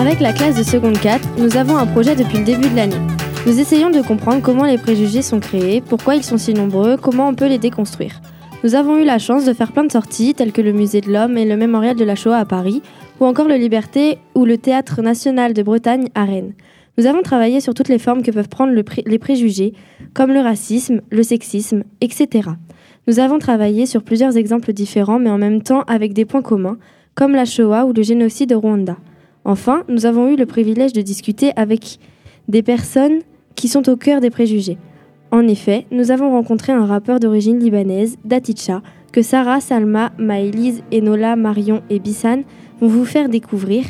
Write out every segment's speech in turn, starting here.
Avec la classe de seconde 4, nous avons un projet depuis le début de l'année. Nous essayons de comprendre comment les préjugés sont créés, pourquoi ils sont si nombreux, comment on peut les déconstruire. Nous avons eu la chance de faire plein de sorties, telles que le Musée de l'Homme et le Mémorial de la Shoah à Paris, ou encore le Liberté ou le Théâtre national de Bretagne à Rennes. Nous avons travaillé sur toutes les formes que peuvent prendre les préjugés, comme le racisme, le sexisme, etc. Nous avons travaillé sur plusieurs exemples différents, mais en même temps avec des points communs, comme la Shoah ou le génocide au Rwanda. Enfin, nous avons eu le privilège de discuter avec des personnes qui sont au cœur des préjugés. En effet, nous avons rencontré un rappeur d'origine libanaise, Daticha, que Sarah, Salma, Maëlys, Enola, Marion et Bissan vont vous faire découvrir,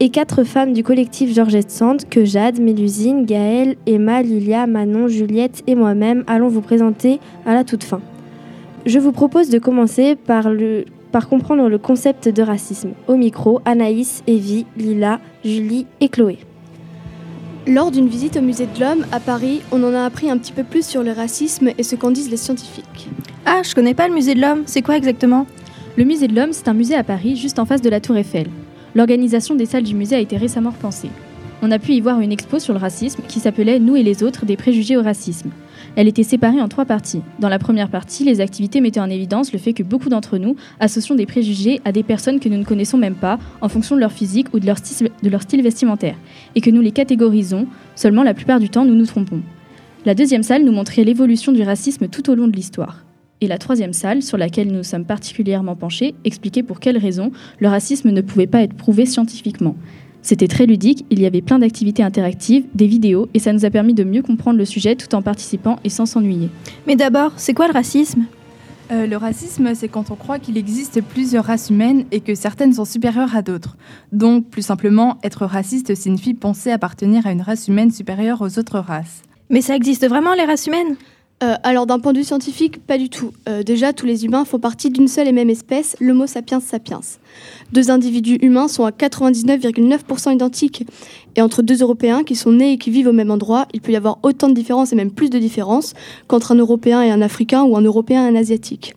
et quatre femmes du collectif Georgette Sand que Jade, Mélusine, Gaëlle, Emma, Lilia, Manon, Juliette et moi-même allons vous présenter à la toute fin. Je vous propose de commencer par, le, par comprendre le concept de racisme. Au micro, Anaïs, Evie, Lila, Julie et Chloé. Lors d'une visite au musée de l'homme à Paris, on en a appris un petit peu plus sur le racisme et ce qu'en disent les scientifiques. Ah, je connais pas le musée de l'homme, c'est quoi exactement? Le musée de l'homme, c'est un musée à Paris, juste en face de la Tour Eiffel. L'organisation des salles du musée a été récemment repensée. On a pu y voir une expo sur le racisme qui s'appelait Nous et les autres, des préjugés au racisme. Elle était séparée en trois parties. Dans la première partie, les activités mettaient en évidence le fait que beaucoup d'entre nous associons des préjugés à des personnes que nous ne connaissons même pas en fonction de leur physique ou de leur style, vestimentaire, et que nous les catégorisons, seulement la plupart du temps nous nous trompons. La deuxième salle nous montrait l'évolution du racisme tout au long de l'histoire. Et la troisième salle, sur laquelle nous sommes particulièrement penchés, expliquait pour quelles raisons le racisme ne pouvait pas être prouvé scientifiquement. C'était très ludique, il y avait plein d'activités interactives, des vidéos, et ça nous a permis de mieux comprendre le sujet tout en participant et sans s'ennuyer. Mais d'abord, c'est quoi le racisme? Euh, le racisme, c'est quand on croit qu'il existe plusieurs races humaines et que certaines sont supérieures à d'autres. Donc, plus simplement, être raciste signifie penser appartenir à une race humaine supérieure aux autres races. Mais ça existe vraiment les races humaines? Euh, alors d'un point de vue scientifique, pas du tout. Euh, déjà, tous les humains font partie d'une seule et même espèce, l'Homo sapiens sapiens. Deux individus humains sont à 99,9% identiques. Et entre deux Européens qui sont nés et qui vivent au même endroit, il peut y avoir autant de différences et même plus de différences qu'entre un Européen et un Africain ou un Européen et un Asiatique.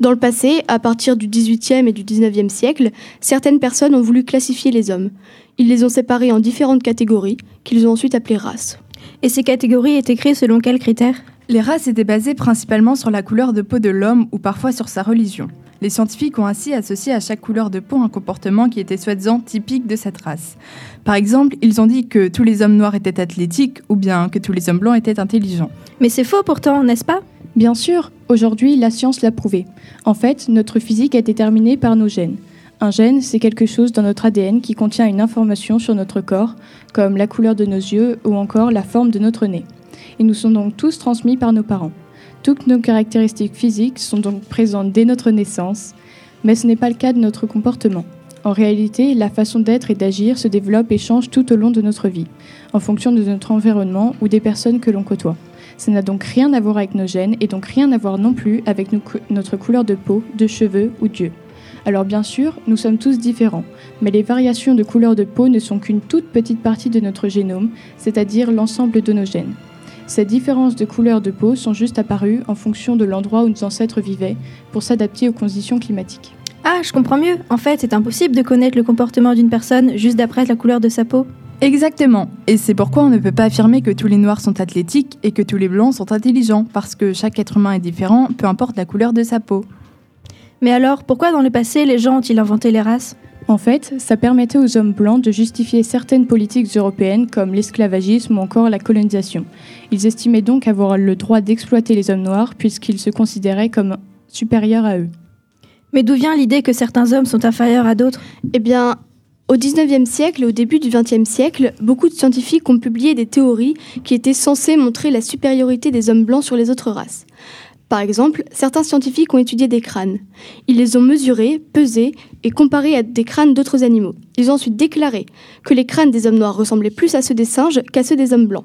Dans le passé, à partir du 18e et du 19e siècle, certaines personnes ont voulu classifier les hommes. Ils les ont séparés en différentes catégories, qu'ils ont ensuite appelées races. Et ces catégories étaient créées selon quels critères? Les races étaient basées principalement sur la couleur de peau de l'homme ou parfois sur sa religion. Les scientifiques ont ainsi associé à chaque couleur de peau un comportement qui était soi-disant typique de cette race. Par exemple, ils ont dit que tous les hommes noirs étaient athlétiques ou bien que tous les hommes blancs étaient intelligents. Mais c'est faux pourtant, n'est-ce pas? Bien sûr, aujourd'hui, la science l'a prouvé. En fait, notre physique est déterminée par nos gènes. Un gène, c'est quelque chose dans notre ADN qui contient une information sur notre corps, comme la couleur de nos yeux ou encore la forme de notre nez. Et nous sont donc tous transmis par nos parents. Toutes nos caractéristiques physiques sont donc présentes dès notre naissance, mais ce n'est pas le cas de notre comportement. En réalité, la façon d'être et d'agir se développe et change tout au long de notre vie, en fonction de notre environnement ou des personnes que l'on côtoie. Ça n'a donc rien à voir avec nos gènes et donc rien à voir non plus avec notre couleur de peau, de cheveux ou d'yeux. Alors bien sûr, nous sommes tous différents, mais les variations de couleur de peau ne sont qu'une toute petite partie de notre génome, c'est-à-dire l'ensemble de nos gènes. Ces différences de couleur de peau sont juste apparues en fonction de l'endroit où nos ancêtres vivaient pour s'adapter aux conditions climatiques. Ah, je comprends mieux. En fait, c'est impossible de connaître le comportement d'une personne juste d'après la couleur de sa peau. Exactement. Et c'est pourquoi on ne peut pas affirmer que tous les noirs sont athlétiques et que tous les blancs sont intelligents, parce que chaque être humain est différent, peu importe la couleur de sa peau. Mais alors, pourquoi dans le passé les gens ont-ils inventé les races? En fait, ça permettait aux hommes blancs de justifier certaines politiques européennes comme l'esclavagisme ou encore la colonisation. Ils estimaient donc avoir le droit d'exploiter les hommes noirs puisqu'ils se considéraient comme supérieurs à eux. Mais d'où vient l'idée que certains hommes sont inférieurs à d'autres? Eh bien, Au XIXe siècle et au début du XXe siècle, beaucoup de scientifiques ont publié des théories qui étaient censées montrer la supériorité des hommes blancs sur les autres races. Par exemple, certains scientifiques ont étudié des crânes. Ils les ont mesurés, pesés et comparés à des crânes d'autres animaux. Ils ont ensuite déclaré que les crânes des hommes noirs ressemblaient plus à ceux des singes qu'à ceux des hommes blancs.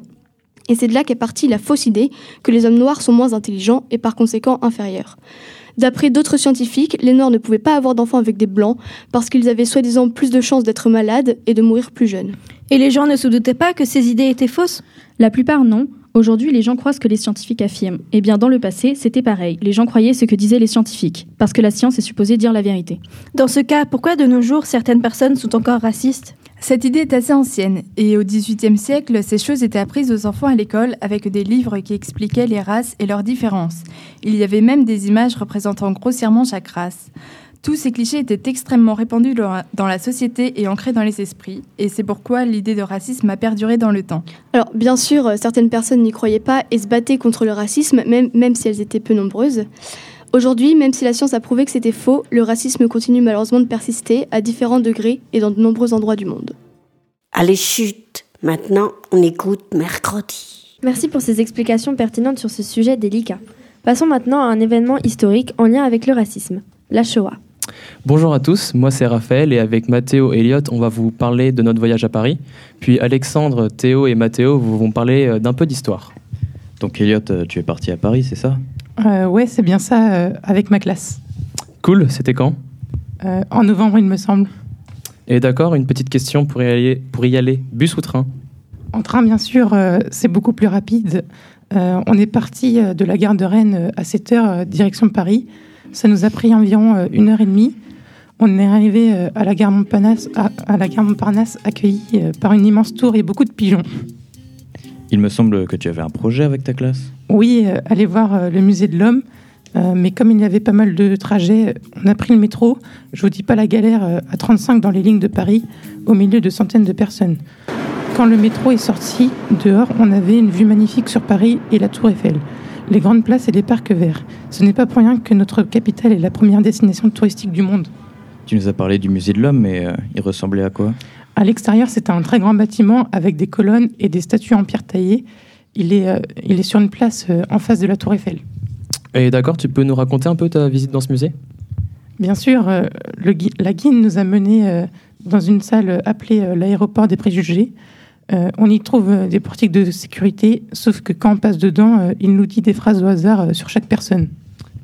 Et c'est de là qu'est partie la fausse idée que les hommes noirs sont moins intelligents et par conséquent inférieurs. D'après d'autres scientifiques, les Noirs ne pouvaient pas avoir d'enfants avec des Blancs parce qu'ils avaient soi-disant plus de chances d'être malades et de mourir plus jeunes. Et les gens ne se doutaient pas que ces idées étaient fausses? La plupart non. Aujourd'hui, les gens croient ce que les scientifiques affirment. Eh bien, dans le passé, c'était pareil. Les gens croyaient ce que disaient les scientifiques, parce que la science est supposée dire la vérité. Dans ce cas, pourquoi de nos jours certaines personnes sont encore racistes? Cette idée est assez ancienne, et au XVIIIe siècle, ces choses étaient apprises aux enfants à l'école avec des livres qui expliquaient les races et leurs différences. Il y avait même des images représentant grossièrement chaque race. Tous ces clichés étaient extrêmement répandus dans la société et ancrés dans les esprits, et c'est pourquoi l'idée de racisme a perduré dans le temps. Alors, bien sûr, certaines personnes n'y croyaient pas et se battaient contre le racisme, même, même si elles étaient peu nombreuses. Aujourd'hui, même si la science a prouvé que c'était faux, le racisme continue malheureusement de persister à différents degrés et dans de nombreux endroits du monde. Allez, chute Maintenant, on écoute mercredi. Merci pour ces explications pertinentes sur ce sujet délicat. Passons maintenant à un événement historique en lien avec le racisme, la Shoah. Bonjour à tous, moi c'est Raphaël et avec Mathéo et Elliot, on va vous parler de notre voyage à Paris. Puis Alexandre, Théo et Mathéo vous vont parler euh, d'un peu d'histoire. Donc Elliot, euh, tu es parti à Paris, c'est ça? Euh, Ouais, c'est bien ça, euh, avec ma classe. Cool, c'était quand? Euh, En novembre, il me semble. Et d'accord, une petite question pour y aller, pour y aller. bus ou train? En train, bien sûr, euh, c'est beaucoup plus rapide. Euh, on est parti de la gare de Rennes à 7 heures, euh, direction Paris. Ça nous a pris environ euh, une heure et demie. On est arrivé euh, à la gare Montparnasse, à, à la gare Montparnasse accueilli euh, par une immense tour et beaucoup de pigeons. Il me semble que tu avais un projet avec ta classe? Oui, euh, aller voir euh, le musée de l'homme. Euh, mais comme il y avait pas mal de trajets, on a pris le métro. Je vous dis pas la galère à 35 dans les lignes de Paris, au milieu de centaines de personnes. Quand le métro est sorti, dehors, on avait une vue magnifique sur Paris et la Tour Eiffel, les grandes places et les parcs verts. Ce n'est pas pour rien que notre capitale est la première destination touristique du monde. Tu nous as parlé du musée de l'homme, mais euh, il ressemblait à quoi? À l'extérieur, c'est un très grand bâtiment avec des colonnes et des statues en pierre taillée. Il est, euh, il est sur une place euh, en face de la Tour Eiffel. Et d'accord, tu peux nous raconter un peu ta visite dans ce musée? Bien sûr, euh, le gui- la guide nous a menés euh, dans une salle appelée euh, l'aéroport des préjugés. Euh, on y trouve euh, des portiques de sécurité, sauf que quand on passe dedans, euh, il nous dit des phrases au hasard euh, sur chaque personne.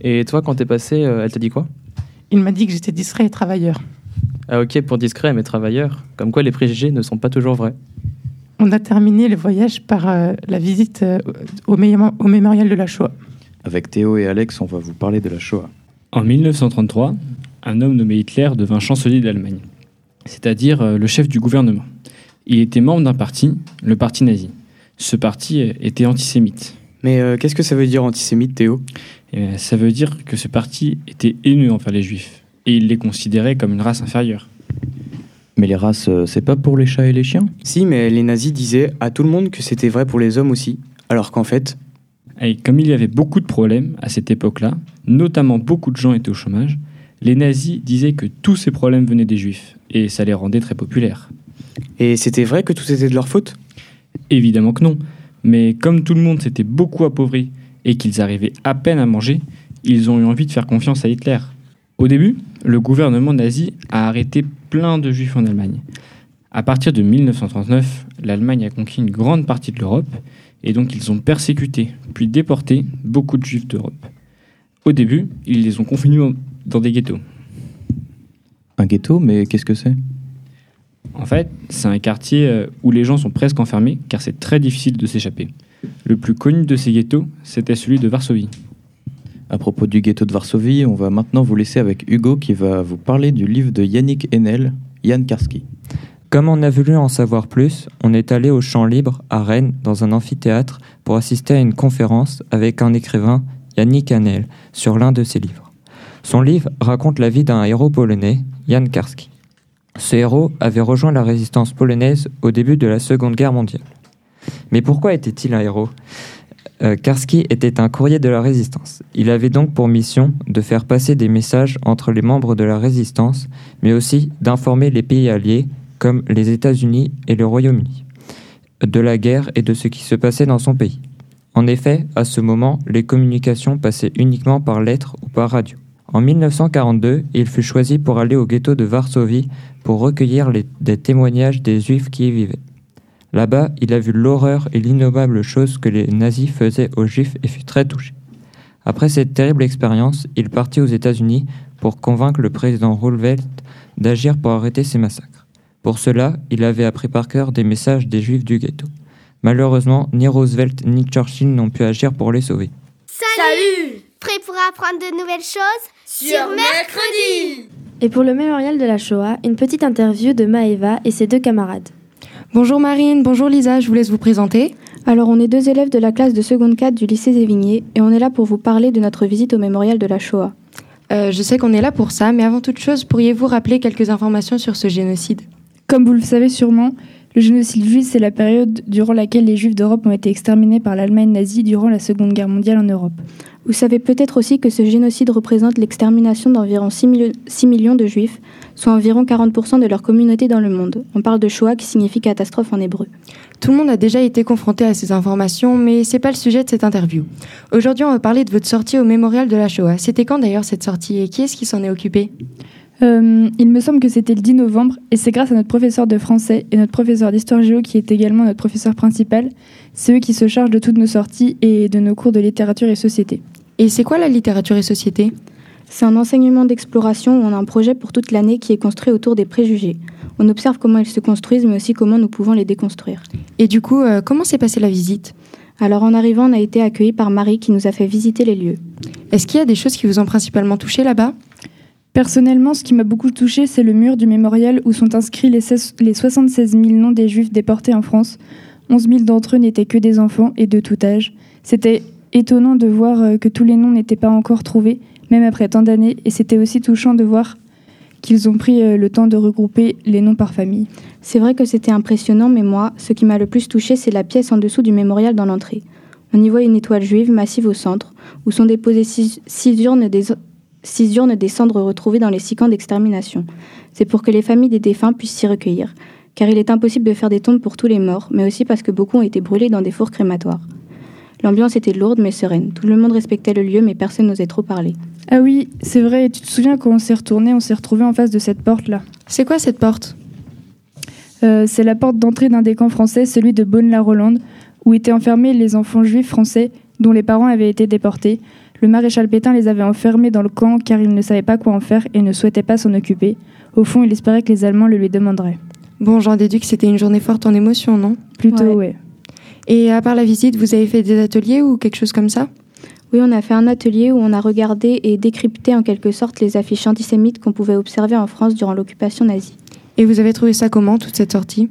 Et toi, quand t'es passé, euh, elle t'a dit quoi? Il m'a dit que j'étais distrait et travailleur. Ah ok, pour discret, mais travailleur. Comme quoi les préjugés ne sont pas toujours vrais. On a terminé le voyage par euh, la visite euh, au, mémo- au mémorial de la Shoah. Avec Théo et Alex, on va vous parler de la Shoah. En 1933, un homme nommé Hitler devint chancelier d'Allemagne, c'est-à-dire euh, le chef du gouvernement. Il était membre d'un parti, le parti nazi. Ce parti était antisémite. Mais euh, qu'est-ce que ça veut dire antisémite, Théo? Et, euh, Ça veut dire que ce parti était haineux envers les juifs, et il les considérait comme une race inférieure. Mais les races, euh, c'est pas pour les chats et les chiens? Si, mais les nazis disaient à tout le monde que c'était vrai pour les hommes aussi. Alors qu'en fait, Et comme il y avait beaucoup de problèmes à cette époque-là, notamment beaucoup de gens étaient au chômage, les nazis disaient que tous ces problèmes venaient des juifs, et ça les rendait très populaires. Et c'était vrai que tout était de leur faute? Évidemment que non. Mais comme tout le monde s'était beaucoup appauvri et qu'ils arrivaient à peine à manger, ils ont eu envie de faire confiance à Hitler. Au début, le gouvernement nazi a arrêté plein de juifs en Allemagne. À partir de 1939, l'Allemagne a conquis une grande partie de l'Europe et donc ils ont persécuté puis déporté beaucoup de juifs d'Europe. Au début, ils les ont confinés dans des ghettos. Un ghetto, mais qu'est-ce que c'est? En fait, c'est un quartier euh, où les gens sont presque enfermés car c'est très difficile de s'échapper. Le plus connu de ces ghettos, c'était celui de Varsovie. À propos du ghetto de Varsovie, on va maintenant vous laisser avec Hugo qui va vous parler du livre de Yannick Enel, Yann Karski. Comme on a voulu en savoir plus, on est allé au Champ Libre à Rennes dans un amphithéâtre pour assister à une conférence avec un écrivain, Yannick Hanel, sur l'un de ses livres. Son livre raconte la vie d'un héros polonais, Jan Karski. Ce héros avait rejoint la résistance polonaise au début de la Seconde Guerre mondiale. Mais pourquoi était-il un héros? Euh, Karski était un courrier de la résistance. Il avait donc pour mission de faire passer des messages entre les membres de la résistance, mais aussi d'informer les pays alliés comme les États-Unis et le Royaume-Uni, de la guerre et de ce qui se passait dans son pays. En effet, à ce moment, les communications passaient uniquement par lettres ou par radio. En 1942, il fut choisi pour aller au ghetto de Varsovie pour recueillir des témoignages des Juifs qui y vivaient. Là-bas, il a vu l'horreur et l'innommable chose que les nazis faisaient aux Juifs et fut très touché. Après cette terrible expérience, il partit aux États-Unis pour convaincre le président Roosevelt d'agir pour arrêter ces massacres. Pour cela, il avait appris par cœur des messages des Juifs du ghetto. Malheureusement, ni Roosevelt ni Churchill n'ont pu agir pour les sauver. Salut Prêt pour apprendre de nouvelles choses? Sur mercredi Et pour le mémorial de la Shoah, une petite interview de Maeva et ses deux camarades. Bonjour Marine, bonjour Lisa, je vous laisse vous présenter. Alors, on est deux élèves de la classe de seconde 4 du lycée Zévigné et on est là pour vous parler de notre visite au mémorial de la Shoah. Euh, je sais qu'on est là pour ça, mais avant toute chose, pourriez-vous rappeler quelques informations sur ce génocide? Comme vous le savez sûrement, le génocide juif, c'est la période durant laquelle les juifs d'Europe ont été exterminés par l'Allemagne nazie durant la Seconde Guerre mondiale en Europe. Vous savez peut-être aussi que ce génocide représente l'extermination d'environ 6, milli- 6 millions de juifs, soit environ 40% de leur communauté dans le monde. On parle de Shoah qui signifie catastrophe en hébreu. Tout le monde a déjà été confronté à ces informations, mais c'est pas le sujet de cette interview. Aujourd'hui, on va parler de votre sortie au mémorial de la Shoah. C'était quand d'ailleurs cette sortie et qui est-ce qui s'en est occupé? Euh, il me semble que c'était le 10 novembre et c'est grâce à notre professeur de français et notre professeur d'histoire géo qui est également notre professeur principal. C'est eux qui se chargent de toutes nos sorties et de nos cours de littérature et société. Et c'est quoi la littérature et société? C'est un enseignement d'exploration où on a un projet pour toute l'année qui est construit autour des préjugés. On observe comment ils se construisent, mais aussi comment nous pouvons les déconstruire. Et du coup, euh, comment s'est passée la visite? Alors en arrivant, on a été accueillis par Marie qui nous a fait visiter les lieux. Est-ce qu'il y a des choses qui vous ont principalement touché là-bas? Personnellement, ce qui m'a beaucoup touché, c'est le mur du mémorial où sont inscrits les, 16 les 76 000 noms des juifs déportés en France. 11 000 d'entre eux n'étaient que des enfants et de tout âge. C'était étonnant de voir euh, que tous les noms n'étaient pas encore trouvés, même après tant d'années, et c'était aussi touchant de voir qu'ils ont pris euh, le temps de regrouper les noms par famille. C'est vrai que c'était impressionnant, mais moi, ce qui m'a le plus touché, c'est la pièce en dessous du mémorial dans l'entrée. On y voit une étoile juive massive au centre, où sont déposées six, six urnes des, six urnes des cendres retrouvées dans les six camps d'extermination. C'est pour que les familles des défunts puissent s'y recueillir, car il est impossible de faire des tombes pour tous les morts, mais aussi parce que beaucoup ont été brûlés dans des fours crématoires. L'ambiance était lourde mais sereine. Tout le monde respectait le lieu, mais personne n'osait trop parler. Ah oui, c'est vrai, tu te souviens quand on s'est retourné, on s'est retrouvé en face de cette porte-là. C'est quoi cette porte? Euh, C'est la porte d'entrée d'un des camps français, celui de Beaune-la-Rolande, où étaient enfermés les enfants juifs français dont les parents avaient été déportés. Le maréchal Pétain les avait enfermés dans le camp car il ne savait pas quoi en faire et ne souhaitait pas s'en occuper. Au fond, il espérait que les Allemands le lui demanderaient. Bon, j'en déduis que c'était une journée forte en émotion, non? Plutôt, ouais. Et à part la visite, vous avez fait des ateliers ou quelque chose comme ça? Oui, on a fait un atelier où on a regardé et décrypté en quelque sorte les affiches antisémites qu'on pouvait observer en France durant l'occupation nazie. Et vous avez trouvé ça comment, toute cette sortie?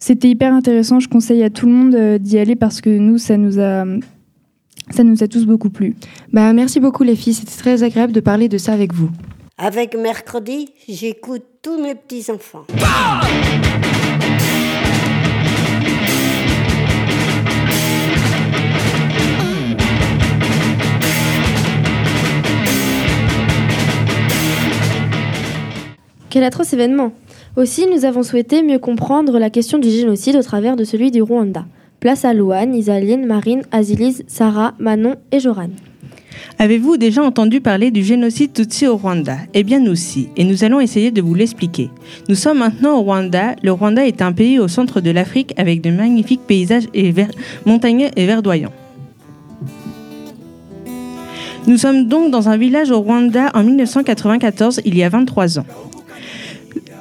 C'était hyper intéressant, je conseille à tout le monde euh, d'y aller parce que nous, ça nous a, ça nous a tous beaucoup plu. Bah, merci beaucoup les filles, c'était très agréable de parler de ça avec vous. Avec mercredi, j'écoute tous mes petits-enfants. Quel atroce événement Aussi, nous avons souhaité mieux comprendre la question du génocide au travers de celui du Rwanda. Place à Louane, Isaline, Marine, Azilise, Sarah, Manon et Joran. Avez-vous déjà entendu parler du génocide Tutsi au Rwanda? Eh bien nous aussi, et nous allons essayer de vous l'expliquer. Nous sommes maintenant au Rwanda. Le Rwanda est un pays au centre de l'Afrique avec de magnifiques paysages et montagneux et verdoyants. Nous sommes donc dans un village au Rwanda en 1994, il y a 23 ans.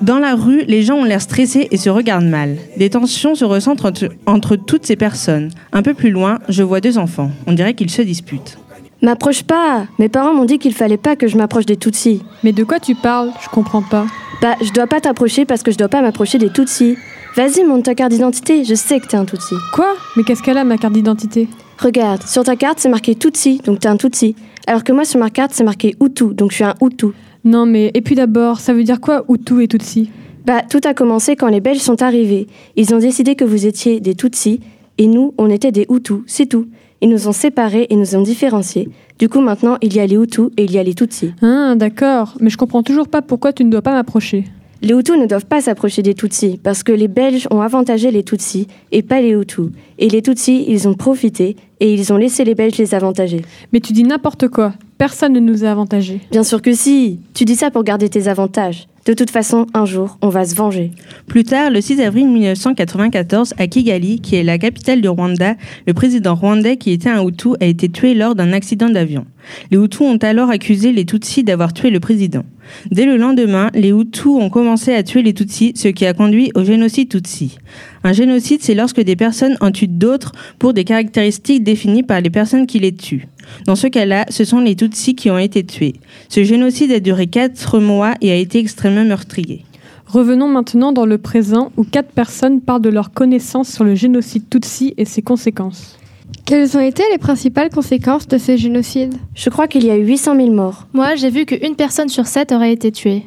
Dans la rue, les gens ont l'air stressés et se regardent mal. Des tensions se ressentent entre, entre toutes ces personnes. Un peu plus loin, je vois deux enfants. On dirait qu'ils se disputent. M'approche pas Mes parents m'ont dit qu'il fallait pas que je m'approche des Tutsis. Mais de quoi tu parles? Je comprends pas. Bah, je dois pas t'approcher parce que je dois pas m'approcher des Tutsis. Vas-y, monte ta carte d'identité, je sais que t'es un Tutsi. Quoi? Mais qu'est-ce qu'elle a, ma carte d'identité? Regarde, sur ta carte c'est marqué Tutsi, donc t'es un Tutsi. Alors que moi sur ma carte c'est marqué Hutu, donc je suis un Hutu. Non, mais et puis d'abord, ça veut dire quoi Hutu et Tutsi Bah, tout a commencé quand les Belges sont arrivés. Ils ont décidé que vous étiez des Tutsis et nous, on était des Hutus, c'est tout. Ils nous ont séparés et nous ont différenciés. Du coup, maintenant, il y a les Hutus et il y a les Tutsis. Ah, d'accord. Mais je comprends toujours pas pourquoi tu ne dois pas m'approcher. Les Hutus ne doivent pas s'approcher des Tutsis parce que les Belges ont avantagé les Tutsis et pas les Hutus. Et les Tutsis, ils ont profité et ils ont laissé les Belges les avantager. Mais tu dis n'importe quoi. Personne ne nous a avantagés. Bien sûr que si. Tu dis ça pour garder tes avantages. De toute façon, un jour, on va se venger. Plus tard, le 6 avril 1994, à Kigali, qui est la capitale du Rwanda, le président rwandais, qui était un Hutu, a été tué lors d'un accident d'avion. Les Hutus ont alors accusé les Tutsis d'avoir tué le président. Dès le lendemain, les Hutus ont commencé à tuer les Tutsis, ce qui a conduit au génocide Tutsi. Un génocide, c'est lorsque des personnes en tuent d'autres pour des caractéristiques définies par les personnes qui les tuent. Dans ce cas-là, ce sont les Tutsis qui ont été tués. Ce génocide a duré quatre mois et a été extrêmement meurtrier. Revenons maintenant dans le présent où quatre personnes parlent de leur connaissance sur le génocide Tutsi et ses conséquences. Quelles ont été les principales conséquences de ces génocides Je crois qu'il y a eu 800 000 morts. Moi, j'ai vu qu'une personne sur sept aurait été tuée.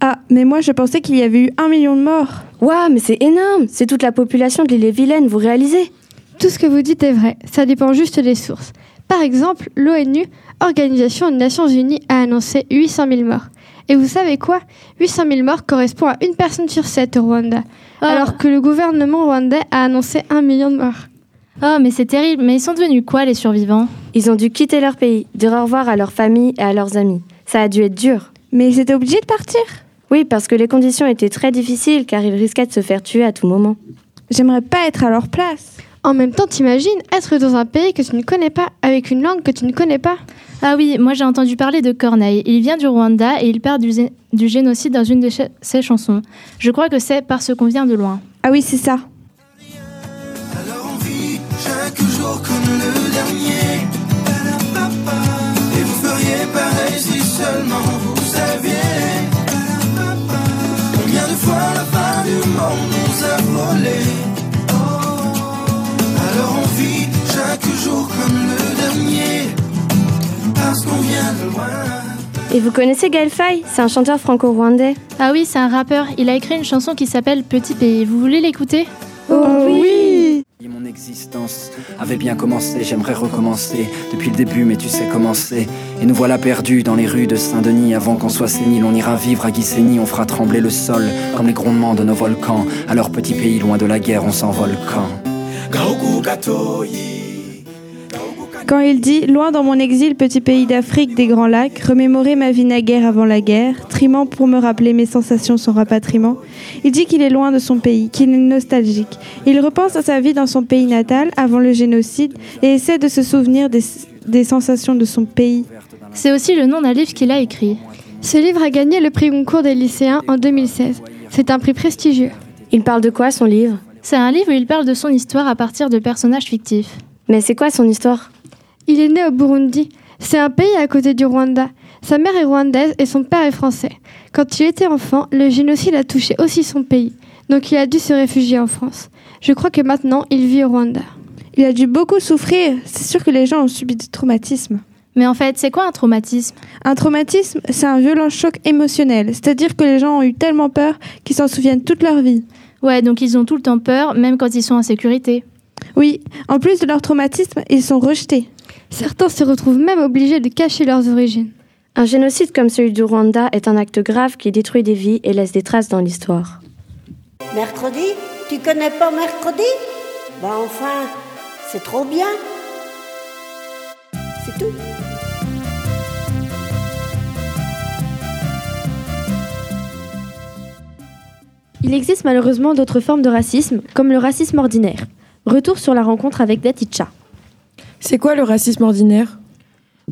Ah, mais moi je pensais qu'il y avait eu un million de morts. Waouh, mais c'est énorme C'est toute la population de l'île et Vilaine, vous réalisez? Tout ce que vous dites est vrai, ça dépend juste des sources. Par exemple, l'ONU, Organisation des Nations Unies, a annoncé 800 000 morts. Et vous savez quoi? 800 000 morts correspond à une personne sur sept au Rwanda, alors que le gouvernement rwandais a annoncé un million de morts. Oh, mais c'est terrible. Mais ils sont devenus quoi, les survivants? Ils ont dû quitter leur pays, dire au revoir à leur famille et à leurs amis. Ça a dû être dur. Mais ils étaient obligés de partir? Oui, parce que les conditions étaient très difficiles, car ils risquaient de se faire tuer à tout moment. J'aimerais pas être à leur place. En même temps, t'imagines être dans un pays que tu ne connais pas, avec une langue que tu ne connais pas Ah oui, moi j'ai entendu parler de Corneille. Il vient du Rwanda et il parle du, génocide dans une de ch- ses chansons. Je crois que c'est parce qu'on vient de loin. Ah oui, c'est ça. Chaque jour comme le dernier. Et vous feriez pareil si seulement vous saviez. Combien de fois la fin du monde Parce qu'on vient de loin. Et vous connaissez Gaël Faye C'est un chanteur franco-rwandais. Ah oui, c'est un rappeur. Il a écrit une chanson qui s'appelle Petit pays. Vous voulez l'écouter? Oh oui Mon existence avait bien commencé, j'aimerais recommencer depuis le début, mais tu sais comment c'est. Et nous voilà perdus dans les rues de Saint-Denis. Avant qu'on soit sénile, on ira vivre à Guissény, on fera trembler le sol comme les grondements de nos volcans. Leur petit pays, loin de la guerre, on s'envole quand? Quand il dit Loin dans mon exil, petit pays d'Afrique des grands lacs, remémorer ma vie naguère avant la guerre, trimant pour me rappeler mes sensations sans rapatriement, il dit qu'il est loin de son pays, qu'il est nostalgique. Il repense à sa vie dans son pays natal avant le génocide et essaie de se souvenir des, des sensations de son pays. C'est aussi le nom d'un livre qu'il a écrit. Ce livre a gagné le prix Goncourt des lycéens en 2016. C'est un prix prestigieux. Il parle de quoi son livre? C'est un livre où il parle de son histoire à partir de personnages fictifs. Mais c'est quoi son histoire? Il est né au Burundi. C'est un pays à côté du Rwanda. Sa mère est rwandaise et son père est français. Quand il était enfant, le génocide a touché aussi son pays. Donc il a dû se réfugier en France. Je crois que maintenant, il vit au Rwanda. Il a dû beaucoup souffrir. C'est sûr que les gens ont subi des traumatismes. Mais en fait, c'est quoi un traumatisme? Un traumatisme, c'est un violent choc émotionnel. C'est-à-dire que les gens ont eu tellement peur qu'ils s'en souviennent toute leur vie. Ouais, donc ils ont tout le temps peur, même quand ils sont en sécurité. Oui, en plus de leur traumatisme, ils sont rejetés. Certains se retrouvent même obligés de cacher leurs origines. Un génocide comme celui du Rwanda est un acte grave qui détruit des vies et laisse des traces dans l'histoire. Mercredi? Tu connais pas mercredi? Bah enfin, c'est trop bien. C'est tout. Il existe malheureusement d'autres formes de racisme, comme le racisme ordinaire. Retour sur la rencontre avec Daticha. C'est quoi le racisme ordinaire?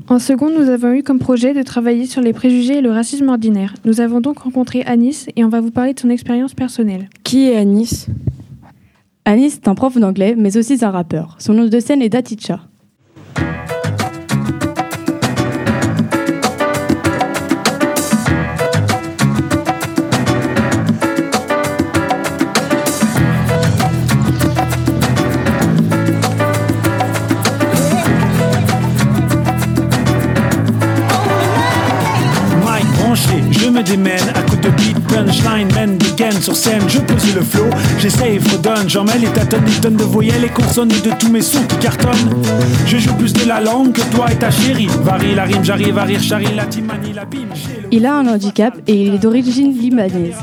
En seconde, nous avons eu comme projet de travailler sur les préjugés et le racisme ordinaire. Nous avons donc rencontré Anis et on va vous parler de son expérience personnelle. Qui est Anis? Anis est un prof d'anglais, mais aussi un rappeur. Son nom de scène est Daticha. Sur scène, je pose le flow, j'essaye, fredonne, j'en mets les tâtonnes, des tonnes de voyelles et consonnes et de tous mes sons qui cartonnent. Je joue plus de la langue que toi et ta chérie. Varie la rime, j'arrive à rire, charrie la timanie, la bim. Il a un handicap et il est d'origine libanaise.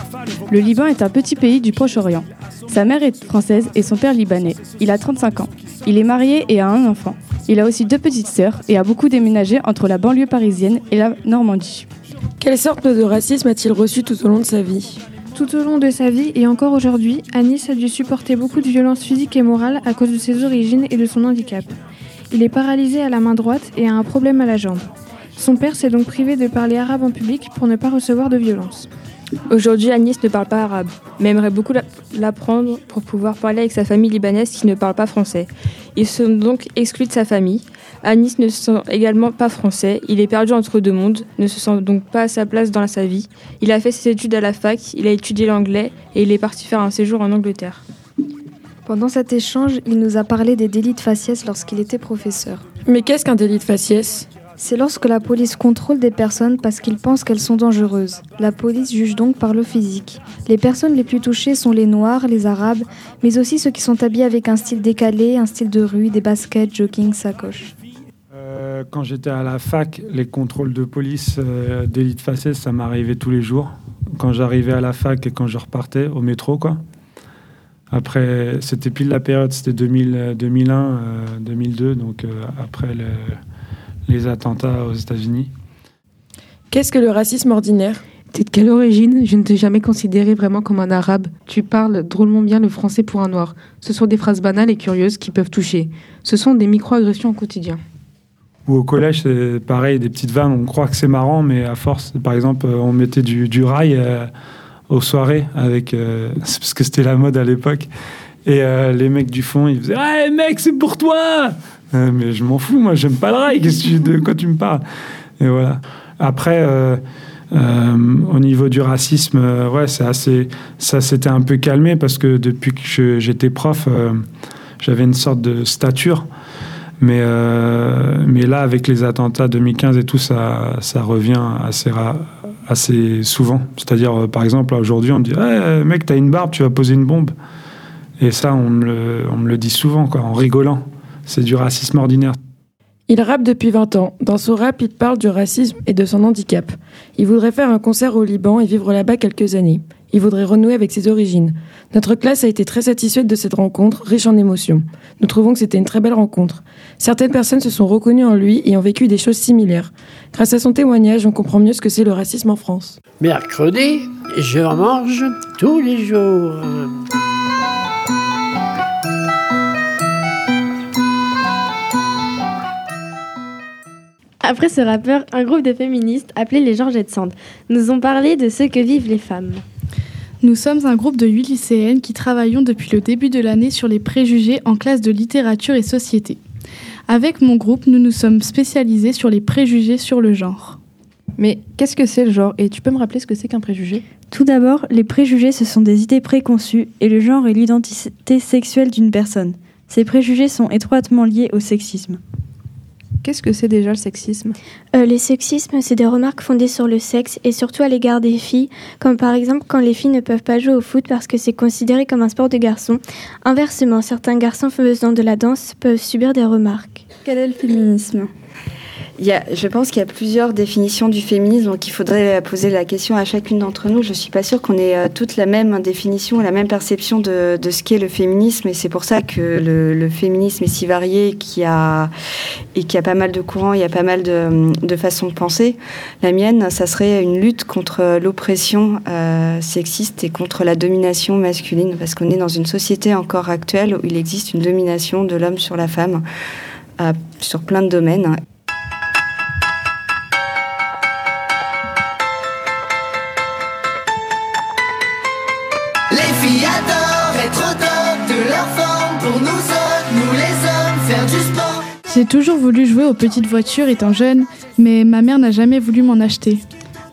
Le Liban est un petit pays du Proche-Orient. Sa mère est française et son père libanais. Il a 35 ans. Il est marié et a un enfant. Il a aussi deux petites sœurs et a beaucoup déménagé entre la banlieue parisienne et la Normandie. Quelle sorte de racisme a-t-il reçu tout au long de sa vie? Tout au long de sa vie et encore aujourd'hui, Anis a dû supporter beaucoup de violences physiques et morales à cause de ses origines et de son handicap. Il est paralysé à la main droite et a un problème à la jambe. Son père s'est donc privé de parler arabe en public pour ne pas recevoir de violences. Aujourd'hui, Anis ne parle pas arabe, mais aimerait beaucoup l'apprendre pour pouvoir parler avec sa famille libanaise qui ne parle pas français. Ils sont donc exclus de sa famille. Anis ne se sent également pas français, il est perdu entre deux mondes, ne se sent donc pas à sa place dans sa vie. Il a fait ses études à la fac, il a étudié l'anglais et il est parti faire un séjour en Angleterre. Pendant cet échange, il nous a parlé des délits de faciès lorsqu'il était professeur. Mais qu'est-ce qu'un délit de faciès? C'est lorsque la police contrôle des personnes parce qu'ils pensent qu'elles sont dangereuses. La police juge donc par le physique. Les personnes les plus touchées sont les Noirs, les Arabes, mais aussi ceux qui sont habillés avec un style décalé, un style de rue, des baskets, jogging, sacoche. Euh, quand j'étais à la fac, les contrôles de police euh, délit de faciès, ça m'arrivait tous les jours. Quand j'arrivais à la fac et quand je repartais au métro, quoi. Après, c'était pile la période, c'était 2000, 2001, 2002, donc euh, après le- les attentats aux États-Unis. Qu'est-ce que le racisme ordinaire? T'es de quelle origine? Je ne t'ai jamais considéré vraiment comme un arabe. Tu parles drôlement bien le français pour un noir. Ce sont des phrases banales et curieuses qui peuvent toucher. Ce sont des micro-agressions au quotidien. Ou au collège, c'est pareil, des petites vannes, on croit que c'est marrant, mais à force, par exemple, on mettait du, du rail euh, aux soirées, avec, euh, parce que c'était la mode à l'époque. Et euh, les mecs du fond, ils faisaient Ouais, mec, c'est pour toi Euh, Mais je m'en fous, moi, j'aime pas le rail, de quoi tu me parles? Et voilà. Après, euh, euh, au niveau du racisme, ouais, c'est assez. Ça s'était un peu calmé parce que depuis que j'étais prof, j'avais une sorte de stature. Mais, mais là, avec les attentats 2015 et tout, ça, ça revient assez, assez souvent. C'est-à-dire, par exemple, aujourd'hui, on me dit Ouais, mec, t'as une barbe, tu vas poser une bombe. Et ça, on me le, on me le dit souvent, quoi, en rigolant. C'est du racisme ordinaire. Il rappe depuis 20 ans. Dans son rap, il parle du racisme et de son handicap. Il voudrait faire un concert au Liban et vivre là-bas quelques années. Il voudrait renouer avec ses origines. Notre classe a été très satisfaite de cette rencontre, riche en émotions. Nous trouvons que c'était une très belle rencontre. Certaines personnes se sont reconnues en lui et ont vécu des choses similaires. Grâce à son témoignage, on comprend mieux ce que c'est le racisme en France. Mercredi, je mange tous les jours. Après ce rappeur, un groupe de féministes appelé les Georgettes Sand nous ont parlé de ce que vivent les femmes. Nous sommes un groupe de huit lycéennes qui travaillons depuis le début de l'année sur les préjugés en classe de littérature et société. Avec mon groupe, nous nous sommes spécialisés sur les préjugés sur le genre. Mais qu'est-ce que c'est le genre? Et tu peux me rappeler ce que c'est qu'un préjugé? Tout d'abord, les préjugés, ce sont des idées préconçues et le genre est l'identité sexuelle d'une personne. Ces préjugés sont étroitement liés au sexisme. Qu'est-ce que c'est déjà le sexisme Euh, les sexismes, c'est des remarques fondées sur le sexe et surtout à l'égard des filles, comme par exemple quand les filles ne peuvent pas jouer au foot parce que c'est considéré comme un sport de garçon. Inversement, certains garçons faisant de la danse peuvent subir des remarques. Quel est le féminisme? Il y a, je pense qu'il y a plusieurs définitions du féminisme, donc il faudrait poser la question à chacune d'entre nous. Je suis pas sûre qu'on ait euh, toutes la même définition, la même perception de, ce qu'est le féminisme, et c'est pour ça que le, féminisme est si varié, qu'il y a et qu'il y a pas mal de courants, il y a pas mal de, façons de penser. La mienne, ça serait une lutte contre l'oppression euh, sexiste et contre la domination masculine, parce qu'on est dans une société encore actuelle où il existe une domination de l'homme sur la femme sur plein de domaines. J'ai toujours voulu jouer aux petites voitures étant jeune, mais ma mère n'a jamais voulu m'en acheter.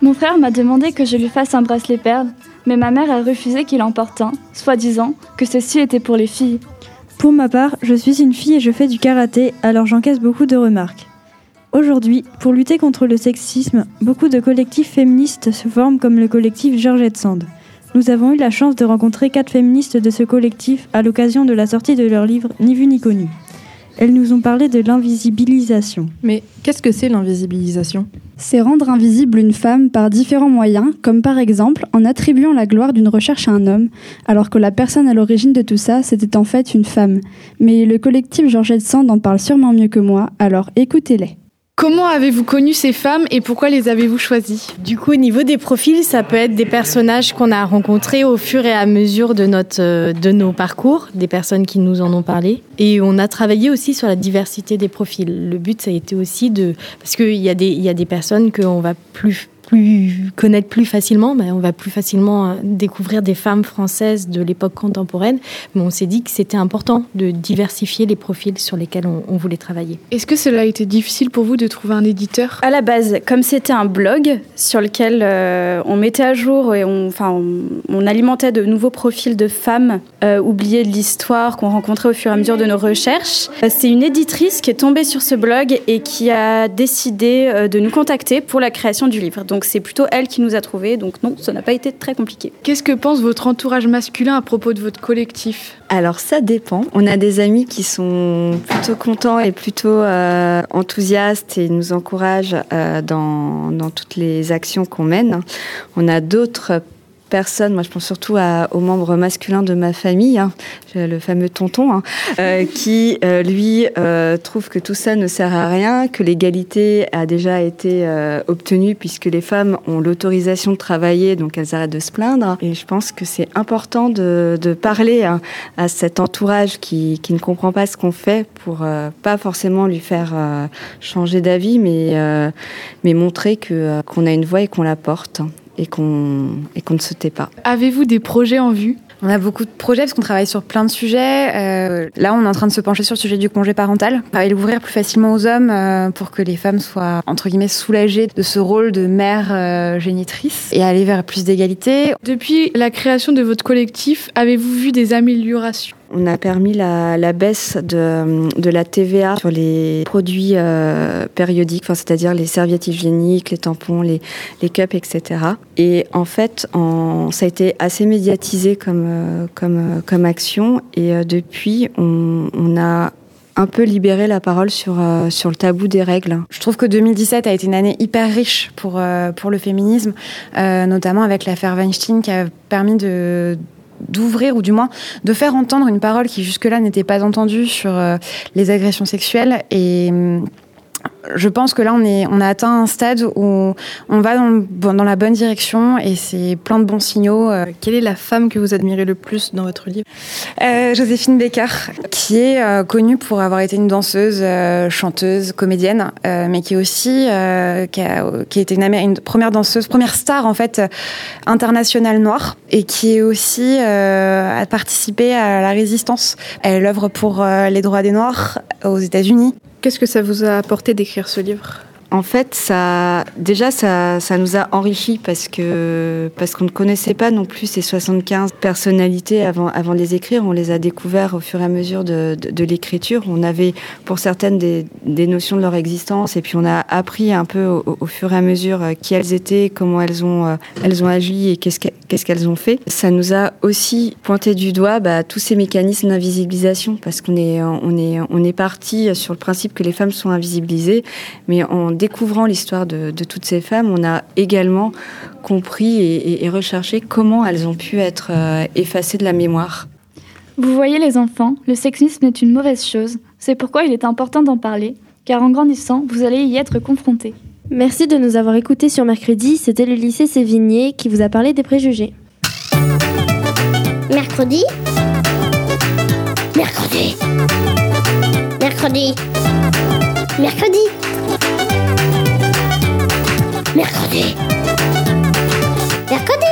Mon frère m'a demandé que je lui fasse un bracelet perle, mais ma mère a refusé qu'il en porte un, soi-disant que ceci était pour les filles. Pour ma part, je suis une fille et je fais du karaté, alors j'encaisse beaucoup de remarques. Aujourd'hui, pour lutter contre le sexisme, beaucoup de collectifs féministes se forment comme le collectif Georgette Sand. Nous avons eu la chance de rencontrer quatre féministes de ce collectif à l'occasion de la sortie de leur livre Ni vu ni connu. Elles nous ont parlé de l'invisibilisation. Mais qu'est-ce que c'est l'invisibilisation? C'est rendre invisible une femme par différents moyens, comme par exemple en attribuant la gloire d'une recherche à un homme, alors que la personne à l'origine de tout ça, c'était en fait une femme. Mais le collectif Georgette Sand en parle sûrement mieux que moi, alors écoutez-les. Comment avez-vous connu ces femmes et pourquoi les avez-vous choisies? Du coup, au niveau des profils, ça peut être des personnages qu'on a rencontrés au fur et à mesure de, notre, euh, de nos parcours, des personnes qui nous en ont parlé. Et on a travaillé aussi sur la diversité des profils. Le but, ça a été aussi de... Parce qu'il y, a des- y a des personnes qu'on va plus plus connaître plus facilement, mais on va plus facilement euh, découvrir des femmes françaises de l'époque contemporaine. Mais on s'est dit que c'était important de diversifier les profils sur lesquels on, on voulait travailler. Est-ce que cela a été difficile pour vous de trouver un éditeur? À la base, comme c'était un blog sur lequel euh, on mettait à jour et on, enfin, on, on alimentait de nouveaux profils de femmes euh, oubliées de l'histoire qu'on rencontrait au fur et à mesure de nos recherches, c'est une éditrice qui est tombée sur ce blog et qui a décidé de nous contacter pour la création du livre. Donc c'est plutôt elle qui nous a trouvés. Donc non, ça n'a pas été très compliqué. Qu'est-ce que pense votre entourage masculin à propos de votre collectif? Alors ça dépend. On a des amis qui sont plutôt contents et plutôt euh, enthousiastes et nous encouragent euh, dans, dans toutes les actions qu'on mène. On a d'autres personnes, moi je pense surtout à- aux membres masculins de ma famille, hein, le fameux tonton, hein, euh, qui euh, lui euh, trouve que tout ça ne sert à rien, que l'égalité a déjà été obtenue puisque les femmes ont l'autorisation de travailler, donc elles arrêtent de se plaindre. Et je pense que c'est important de, de parler hein, à cet entourage qui, qui ne comprend pas ce qu'on fait pour pas forcément lui faire changer d'avis, mais, mais montrer que, qu'on a une voix et qu'on la porte et qu'on, et qu'on ne se tait pas. Avez-vous des projets en vue? On a beaucoup de projets parce qu'on travaille sur plein de sujets. Euh, là, on est en train de se pencher sur le sujet du congé parental et l'ouvrir plus facilement aux hommes euh, pour que les femmes soient, entre guillemets, soulagées de ce rôle de mère euh, génitrice et aller vers plus d'égalité. Depuis la création de votre collectif, avez-vous vu des améliorations? On a permis la, baisse de, de la TVA sur les produits euh, périodiques, c'est-à-dire les serviettes hygiéniques, les tampons, les, les cups, etc. Et en fait, ça a été assez médiatisé comme, euh, comme, euh, comme action. Et depuis, on, a un peu libéré la parole sur, sur le tabou des règles. Je trouve que 2017 a été une année hyper riche pour, pour le féminisme, notamment avec l'affaire Weinstein qui a permis de d'ouvrir ou du moins de faire entendre une parole qui jusque-là n'était pas entendue sur euh, les agressions sexuelles. Et hum, je pense que là, on, est, on a atteint un stade où on va dans, la bonne direction et c'est plein de bons signaux. euh. Quelle est la femme que vous admirez le plus dans votre livre? Euh, Joséphine Becker, qui est euh, connue pour avoir été une danseuse, chanteuse, comédienne, mais qui est aussi qui, a, été une, première danseuse, première star en fait internationale noire, et qui est aussi a participé à la résistance. Elle œuvre pour les droits des Noirs aux États-Unis. Qu'est-ce que ça vous a apporté d'écrire ce livre? En fait, déjà, ça, nous a enrichis parce que parce qu'on ne connaissait pas non plus ces 75 personnalités avant, avant de les écrire. On les a découvertes au fur et à mesure de, l'écriture. On avait pour certaines des, notions de leur existence et puis on a appris un peu au, fur et à mesure euh, qui elles étaient, comment elles ont, euh, elles ont agi et qu'est-ce que- qu'est-ce qu'elles ont fait. Ça nous a aussi pointé du doigt bah, tous ces mécanismes d'invisibilisation parce qu'on est, on est, on est parti sur le principe que les femmes sont invisibilisées, mais découvrant l'histoire de, de toutes ces femmes, on a également compris et, et- et recherché comment elles ont pu être euh, effacées de la mémoire. Vous voyez les enfants, le sexisme est une mauvaise chose. C'est pourquoi il est important d'en parler, car en grandissant, vous allez y être confrontés. Merci de nous avoir écoutés sur mercredi. C'était le lycée Sévigné qui vous a parlé des préjugés. Mercredi Mercredi Mercredi Mercredi. Mercredi